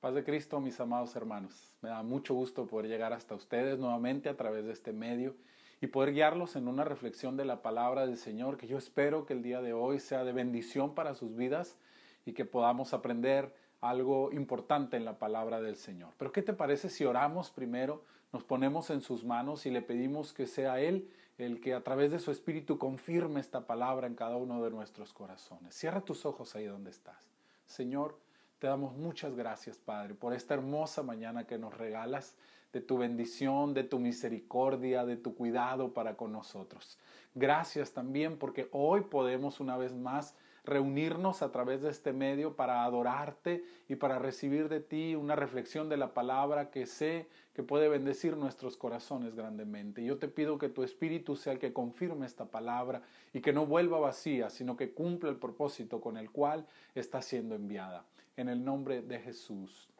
Paz de Cristo, mis amados hermanos. Me da mucho gusto poder llegar hasta ustedes nuevamente a través de este medio y poder guiarlos en una reflexión de la palabra del Señor que yo espero que el día de hoy sea de bendición para sus vidas y que podamos aprender algo importante en la palabra del Señor. Pero ¿qué te parece si oramos primero, nos ponemos en sus manos y le pedimos que sea Él el que a través de su Espíritu confirme esta palabra en cada uno de nuestros corazones? Cierra tus ojos ahí donde estás. Señor, te damos muchas gracias, Padre, por esta hermosa mañana que nos regalas, de tu bendición, de tu misericordia, de tu cuidado para con nosotros. Gracias también porque hoy podemos una vez más reunirnos a través de este medio para adorarte y para recibir de ti una reflexión de la palabra que sé que puede bendecir nuestros corazones grandemente. Yo te pido que tu Espíritu sea el que confirme esta palabra y que no vuelva vacía, sino que cumpla el propósito con el cual está siendo enviada. En el nombre de Jesús.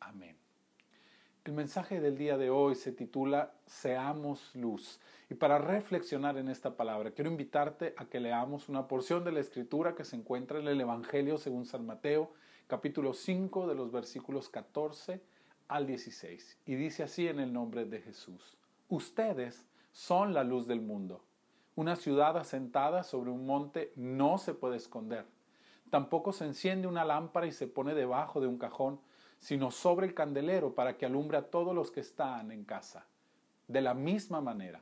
Amén. El mensaje del día de hoy se titula Seamos luz. Y para reflexionar en esta palabra, quiero invitarte a que leamos una porción de la escritura que se encuentra en el Evangelio según San Mateo, capítulo 5 de los versículos 14 al 16. Y dice así en el nombre de Jesús. Ustedes son la luz del mundo. Una ciudad asentada sobre un monte no se puede esconder. Tampoco se enciende una lámpara y se pone debajo de un cajón sino sobre el candelero para que alumbre a todos los que están en casa. De la misma manera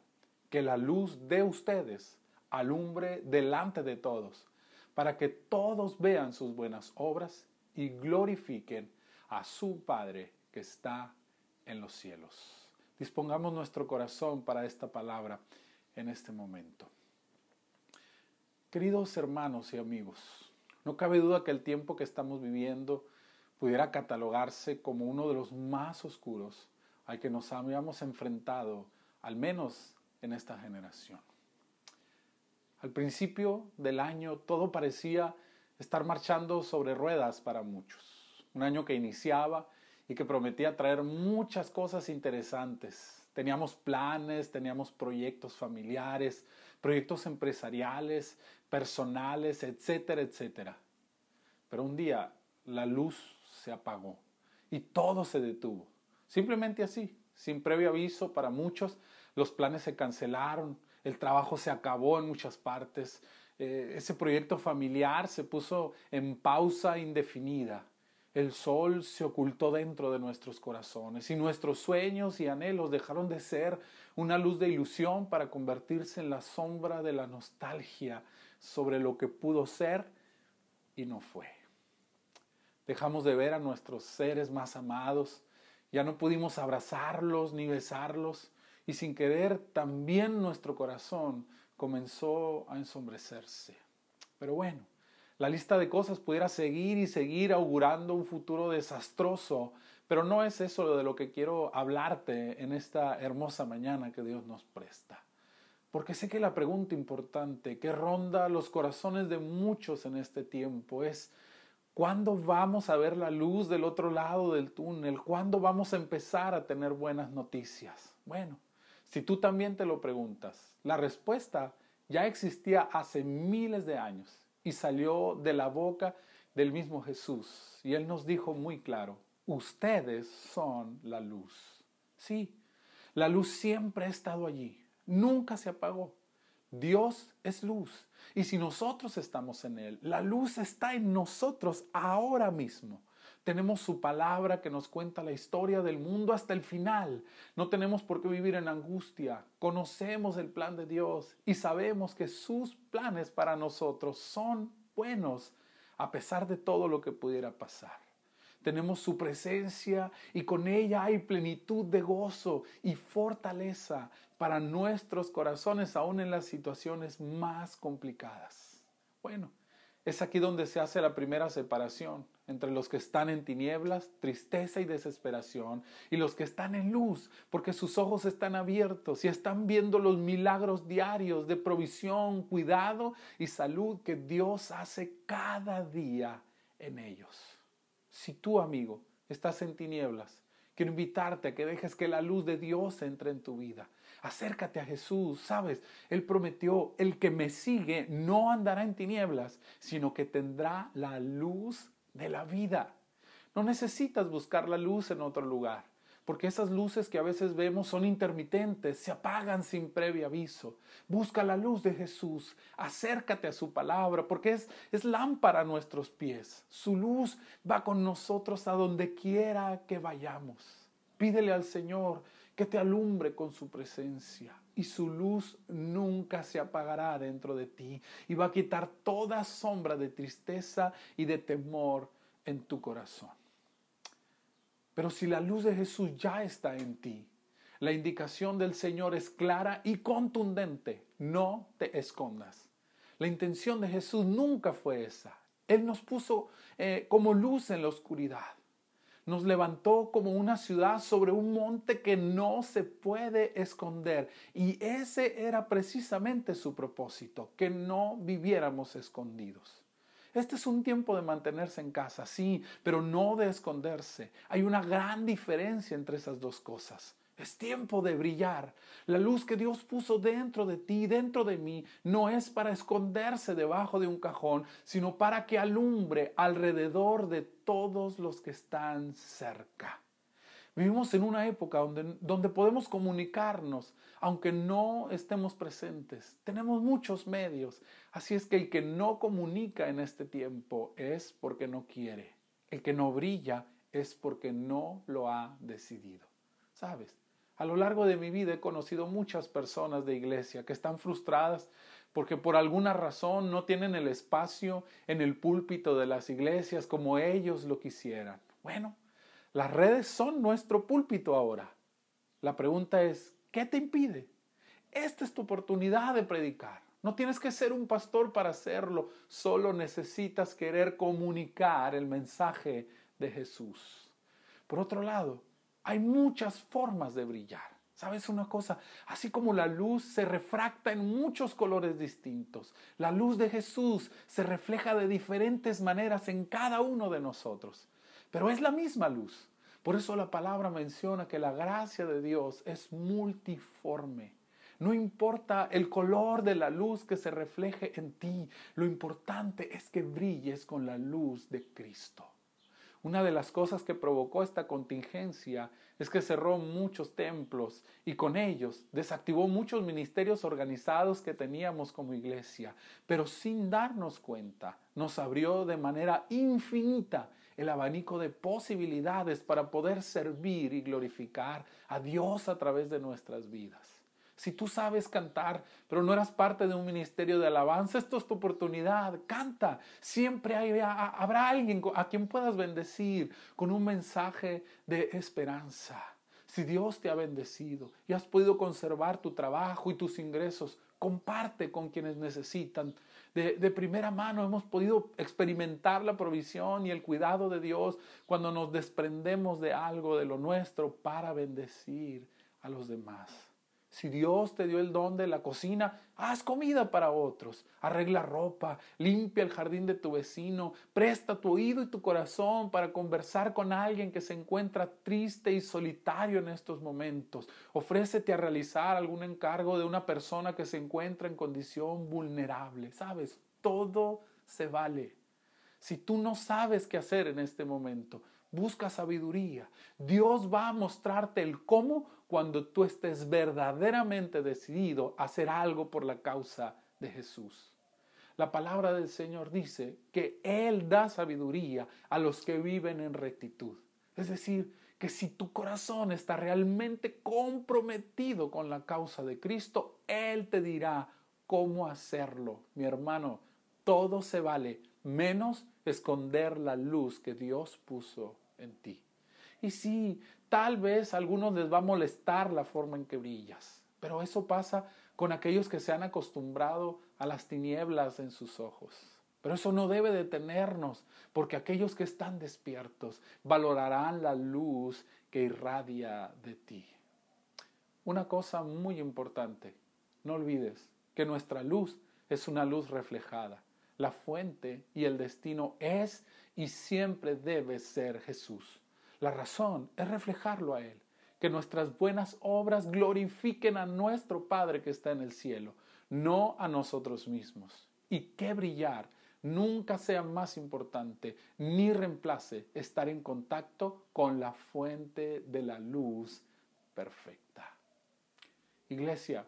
que la luz de ustedes alumbre delante de todos, para que todos vean sus buenas obras y glorifiquen a su Padre que está en los cielos. Dispongamos nuestro corazón para esta palabra en este momento. Queridos hermanos y amigos, no cabe duda que el tiempo que estamos viviendo pudiera catalogarse como uno de los más oscuros al que nos habíamos enfrentado, al menos en esta generación. Al principio del año todo parecía estar marchando sobre ruedas para muchos. Un año que iniciaba y que prometía traer muchas cosas interesantes. Teníamos planes, teníamos proyectos familiares, proyectos empresariales, personales, etcétera, etcétera. Pero un día la luz se apagó y todo se detuvo. Simplemente así, sin previo aviso para muchos, los planes se cancelaron, el trabajo se acabó en muchas partes, eh, ese proyecto familiar se puso en pausa indefinida. El sol se ocultó dentro de nuestros corazones y nuestros sueños y anhelos dejaron de ser una luz de ilusión para convertirse en la sombra de la nostalgia sobre lo que pudo ser y no fue. Dejamos de ver a nuestros seres más amados, ya no pudimos abrazarlos ni besarlos y sin querer también nuestro corazón comenzó a ensombrecerse. Pero bueno, la lista de cosas pudiera seguir y seguir augurando un futuro desastroso, pero no es eso de lo que quiero hablarte en esta hermosa mañana que Dios nos presta. Porque sé que la pregunta importante que ronda los corazones de muchos en este tiempo es, ¿Cuándo vamos a ver la luz del otro lado del túnel? ¿Cuándo vamos a empezar a tener buenas noticias? Bueno, si tú también te lo preguntas, la respuesta ya existía hace miles de años y salió de la boca del mismo Jesús. Y Él nos dijo muy claro, ustedes son la luz. Sí, la luz siempre ha estado allí, nunca se apagó. Dios es luz. Y si nosotros estamos en Él, la luz está en nosotros ahora mismo. Tenemos su palabra que nos cuenta la historia del mundo hasta el final. No tenemos por qué vivir en angustia. Conocemos el plan de Dios y sabemos que sus planes para nosotros son buenos a pesar de todo lo que pudiera pasar tenemos su presencia y con ella hay plenitud de gozo y fortaleza para nuestros corazones, aún en las situaciones más complicadas. Bueno, es aquí donde se hace la primera separación entre los que están en tinieblas, tristeza y desesperación, y los que están en luz, porque sus ojos están abiertos y están viendo los milagros diarios de provisión, cuidado y salud que Dios hace cada día en ellos. Si tú, amigo, estás en tinieblas, quiero invitarte a que dejes que la luz de Dios entre en tu vida. Acércate a Jesús, sabes, Él prometió, el que me sigue no andará en tinieblas, sino que tendrá la luz de la vida. No necesitas buscar la luz en otro lugar, porque esas luces que a veces vemos son intermitentes, se apagan sin previo aviso. Busca la luz de Jesús, acércate a su palabra, porque es, es lámpara a nuestros pies. Su luz va con nosotros a donde quiera que vayamos. Pídele al Señor que te alumbre con su presencia y su luz nunca se apagará dentro de ti y va a quitar toda sombra de tristeza y de temor en tu corazón. Pero si la luz de Jesús ya está en ti, la indicación del Señor es clara y contundente. No te escondas. La intención de Jesús nunca fue esa. Él nos puso eh, como luz en la oscuridad. Nos levantó como una ciudad sobre un monte que no se puede esconder. Y ese era precisamente su propósito, que no viviéramos escondidos. Este es un tiempo de mantenerse en casa, sí, pero no de esconderse. Hay una gran diferencia entre esas dos cosas. Es tiempo de brillar. La luz que Dios puso dentro de ti, dentro de mí, no es para esconderse debajo de un cajón, sino para que alumbre alrededor de todos los que están cerca. Vivimos en una época donde, donde podemos comunicarnos, aunque no estemos presentes. Tenemos muchos medios. Así es que el que no comunica en este tiempo es porque no quiere. El que no brilla es porque no lo ha decidido. ¿Sabes? A lo largo de mi vida he conocido muchas personas de iglesia que están frustradas porque por alguna razón no tienen el espacio en el púlpito de las iglesias como ellos lo quisieran. Bueno, las redes son nuestro púlpito ahora. La pregunta es, ¿qué te impide? Esta es tu oportunidad de predicar. No tienes que ser un pastor para hacerlo, solo necesitas querer comunicar el mensaje de Jesús. Por otro lado, hay muchas formas de brillar. ¿Sabes una cosa? Así como la luz se refracta en muchos colores distintos, la luz de Jesús se refleja de diferentes maneras en cada uno de nosotros pero es la misma luz. Por eso la palabra menciona que la gracia de Dios es multiforme. No importa el color de la luz que se refleje en ti, lo importante es que brilles con la luz de Cristo. Una de las cosas que provocó esta contingencia es que cerró muchos templos y con ellos desactivó muchos ministerios organizados que teníamos como iglesia, pero sin darnos cuenta nos abrió de manera infinita el abanico de posibilidades para poder servir y glorificar a Dios a través de nuestras vidas. Si tú sabes cantar, pero no eras parte de un ministerio de alabanza, esto es tu oportunidad. Canta. Siempre habrá alguien a quien puedas bendecir con un mensaje de esperanza. Si Dios te ha bendecido y has podido conservar tu trabajo y tus ingresos, comparte con quienes necesitan de, primera mano hemos podido experimentar la provisión y el cuidado de Dios cuando nos desprendemos de algo de lo nuestro para bendecir a los demás. Si Dios te dio el don de la cocina, haz comida para otros, arregla ropa, limpia el jardín de tu vecino, presta tu oído y tu corazón para conversar con alguien que se encuentra triste y solitario en estos momentos. Ofrécete a realizar algún encargo de una persona que se encuentra en condición vulnerable. Sabes, todo se vale. Si tú no sabes qué hacer en este momento, busca sabiduría. Dios va a mostrarte el cómo cuando tú estés verdaderamente decidido a hacer algo por la causa de Jesús. La palabra del Señor dice que Él da sabiduría a los que viven en rectitud. Es decir, que si tu corazón está realmente comprometido con la causa de Cristo, Él te dirá cómo hacerlo. Mi hermano, todo se vale, menos esconder la luz que Dios puso en ti. Y sí, tal vez a algunos les va a molestar la forma en que brillas, pero eso pasa con aquellos que se han acostumbrado a las tinieblas en sus ojos. Pero eso no debe detenernos, porque aquellos que están despiertos valorarán la luz que irradia de ti. Una cosa muy importante, no olvides que nuestra luz es una luz reflejada. La fuente y el destino es y siempre debe ser Jesús. La razón es reflejarlo a Él, que nuestras buenas obras glorifiquen a nuestro Padre que está en el cielo, no a nosotros mismos. Y qué brillar nunca sea más importante ni reemplace estar en contacto con la fuente de la luz perfecta. Iglesia,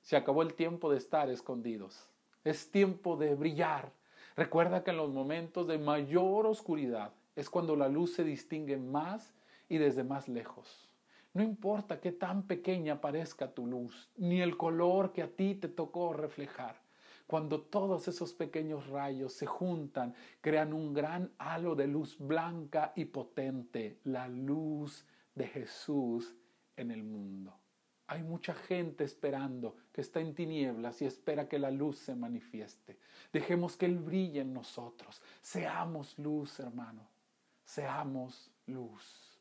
se acabó el tiempo de estar escondidos. Es tiempo de brillar. Recuerda que en los momentos de mayor oscuridad es cuando la luz se distingue más y desde más lejos. No importa qué tan pequeña parezca tu luz, ni el color que a ti te tocó reflejar. Cuando todos esos pequeños rayos se juntan, crean un gran halo de luz blanca y potente, la luz de Jesús en el mundo. Hay mucha gente esperando que está en tinieblas y espera que la luz se manifieste. Dejemos que Él brille en nosotros. Seamos luz, hermano. Seamos luz.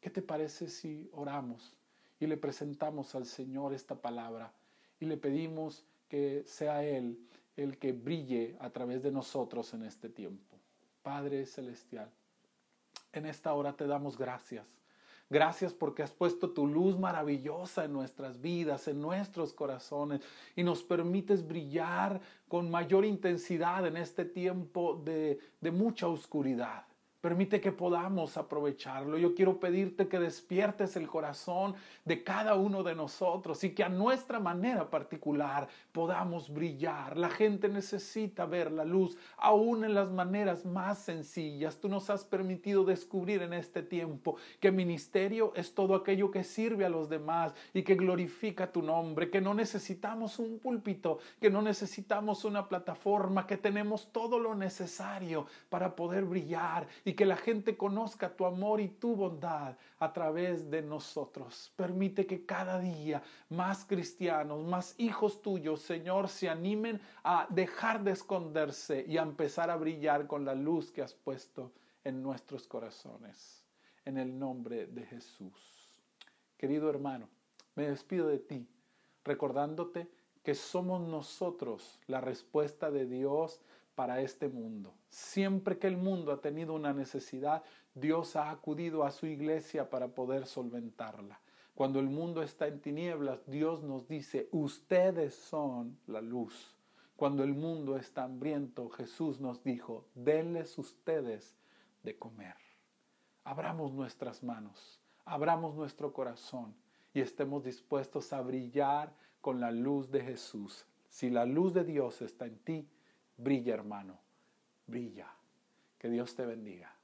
¿Qué te parece si oramos y le presentamos al Señor esta palabra y le pedimos que sea Él el que brille a través de nosotros en este tiempo? Padre Celestial, en esta hora te damos gracias Gracias porque has puesto tu luz maravillosa en nuestras vidas, en nuestros corazones y nos permites brillar con mayor intensidad en este tiempo de, mucha oscuridad. Permite que podamos aprovecharlo. Yo quiero pedirte que despiertes el corazón de cada uno de nosotros y que a nuestra manera particular podamos brillar. La gente necesita ver la luz, aún en las maneras más sencillas. Tú nos has permitido descubrir en este tiempo que ministerio es todo aquello que sirve a los demás y que glorifica tu nombre, que no necesitamos un púlpito, que no necesitamos una plataforma, que tenemos todo lo necesario para poder brillar y que la gente conozca tu amor y tu bondad a través de nosotros. Permite que cada día más cristianos, más hijos tuyos, Señor, se animen a dejar de esconderse y a empezar a brillar con la luz que has puesto en nuestros corazones. En el nombre de Jesús. Querido hermano, me despido de ti recordándote que somos nosotros la respuesta de Dios para este mundo. Siempre que el mundo ha tenido una necesidad, Dios ha acudido a su iglesia para poder solventarla. Cuando el mundo está en tinieblas, Dios nos dice, ustedes son la luz. Cuando el mundo está hambriento, Jesús nos dijo, denles ustedes de comer. Abramos nuestras manos, abramos nuestro corazón y estemos dispuestos a brillar con la luz de Jesús. Si la luz de Dios está en ti, Brilla, hermano. Brilla. Que Dios te bendiga.